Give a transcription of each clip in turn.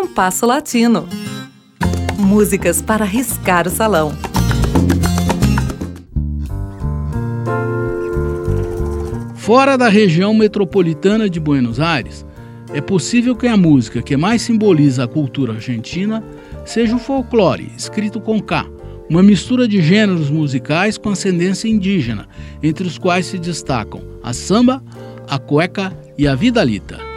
Compasso Latino. Músicas para riscar o salão. Fora da região metropolitana de Buenos Aires, é possível que a música que mais simboliza a cultura argentina seja o folclore, escrito com K, uma mistura de gêneros musicais com ascendência indígena, entre os quais se destacam a samba, a cueca e a vidalita.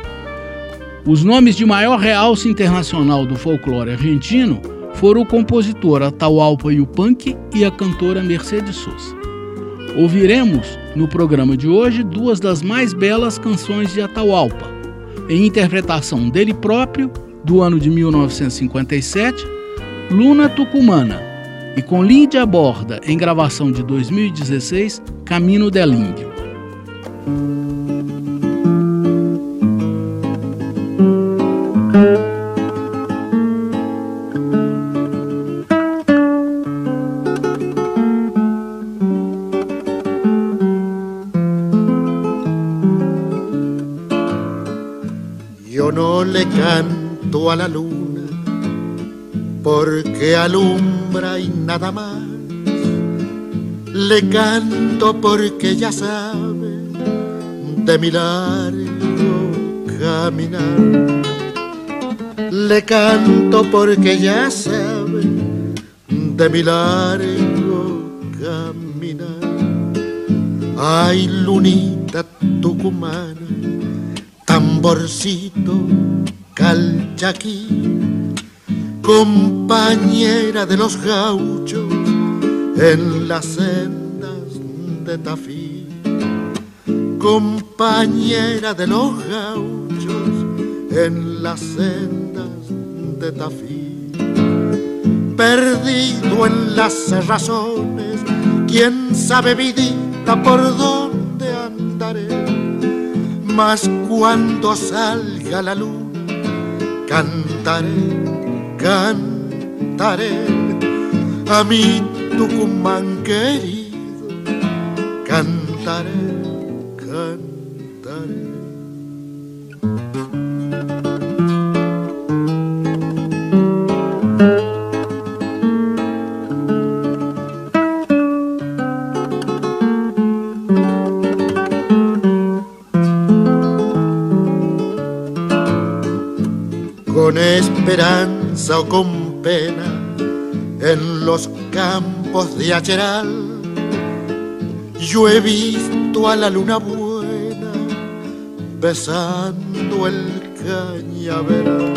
Os nomes de maior realce internacional do folclore argentino foram o compositor Atahualpa Yupanqui e a cantora Mercedes Sosa. Ouviremos no programa de hoje duas das mais belas canções de Atahualpa, em interpretação dele próprio, do ano de 1957, Luna Tucumana, e com Lídia Borda, em gravação de 2016, Camino del Índio. A la luna porque alumbra y nada más. Le canto porque ya sabe de mi largo caminar. Le canto porque ya sabe de mi largo caminar. Ay, lunita tucumana, tamborcito Calchaquí, compañera de los gauchos en las sendas de Tafí, compañera de los gauchos en las sendas de Tafí, perdido en las razones, quién sabe vidita por dónde andaré, mas cuando salga la luz cantaré, cantaré. A mi Tucumán querido, cantaré, cantaré. Esperanza o con pena en los campos de Acheral. Yo he visto a la luna buena besando el cañaveral.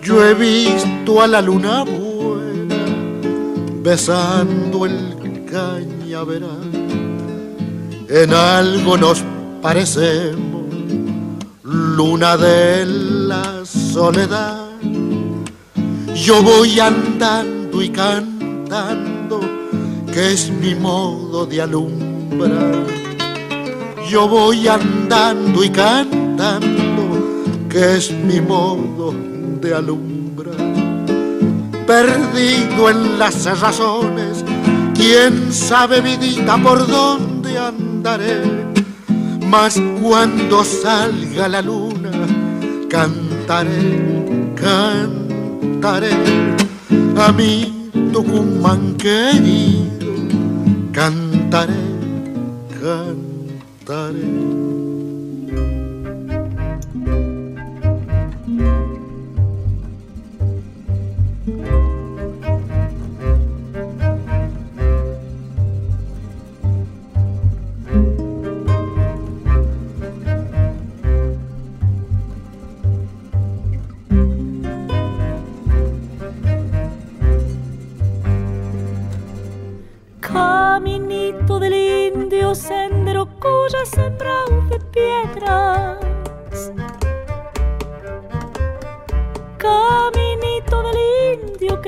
Yo he visto a la luna buena besando el cañaveral. En algo nos parecemos, luna de la soledad yo voy andando y cantando, que es mi modo de alumbrar. Yo voy andando y cantando, que es mi modo de alumbrar. Perdido en las razones, quién sabe vidita por dónde andaré. Mas cuando salga la luna, cantaré, cantaré cantaré a mi Tucumán querido, cantaré, cantaré.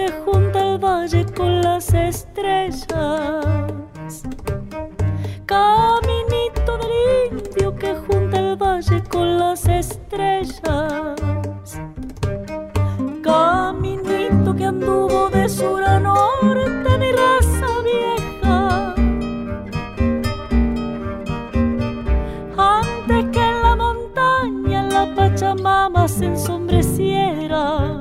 que junta el valle con las estrellas. Caminito del indio que junta el valle con las estrellas. Caminito que anduvo de sur a norte, mi raza vieja. Antes que en la montaña la Pachamama se ensombreciera.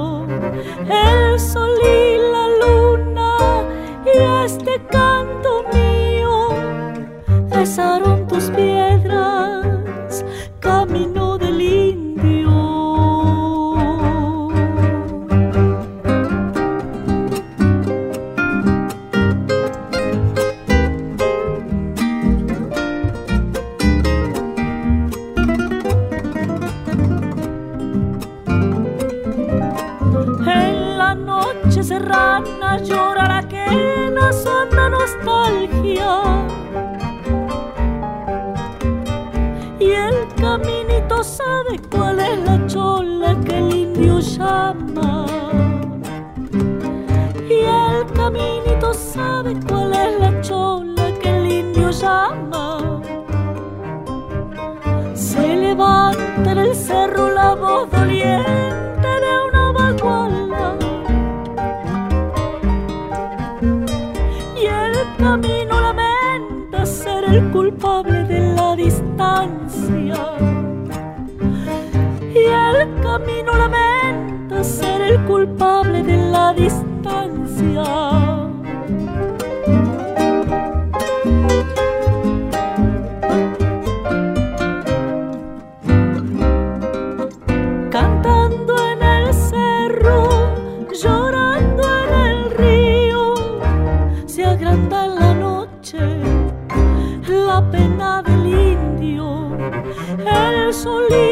la noche serrana llora la que nos honda nostalgia. Y el caminito sabe cuál es la chola que el indio llama. Y el caminito sabe cuál es la chola que el indio llama. Se levanta en el cerro la voz doliente el culpable de la distancia. Y el camino lamenta ser el culpable de la distancia. solía.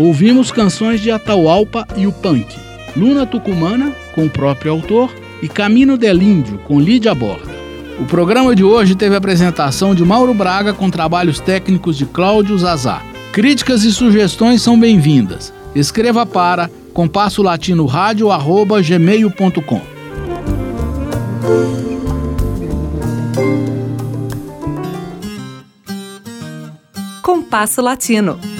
Ouvimos canções de Atahualpa e o Punk, Luna Tucumana, com o próprio autor, e Camino del Índio, com Lídia Borda. O programa de hoje teve a apresentação de Mauro Braga com trabalhos técnicos de Cláudio Zazá. Críticas e sugestões são bem-vindas. Escreva para compasso latino gmail.com. Compasso Latino.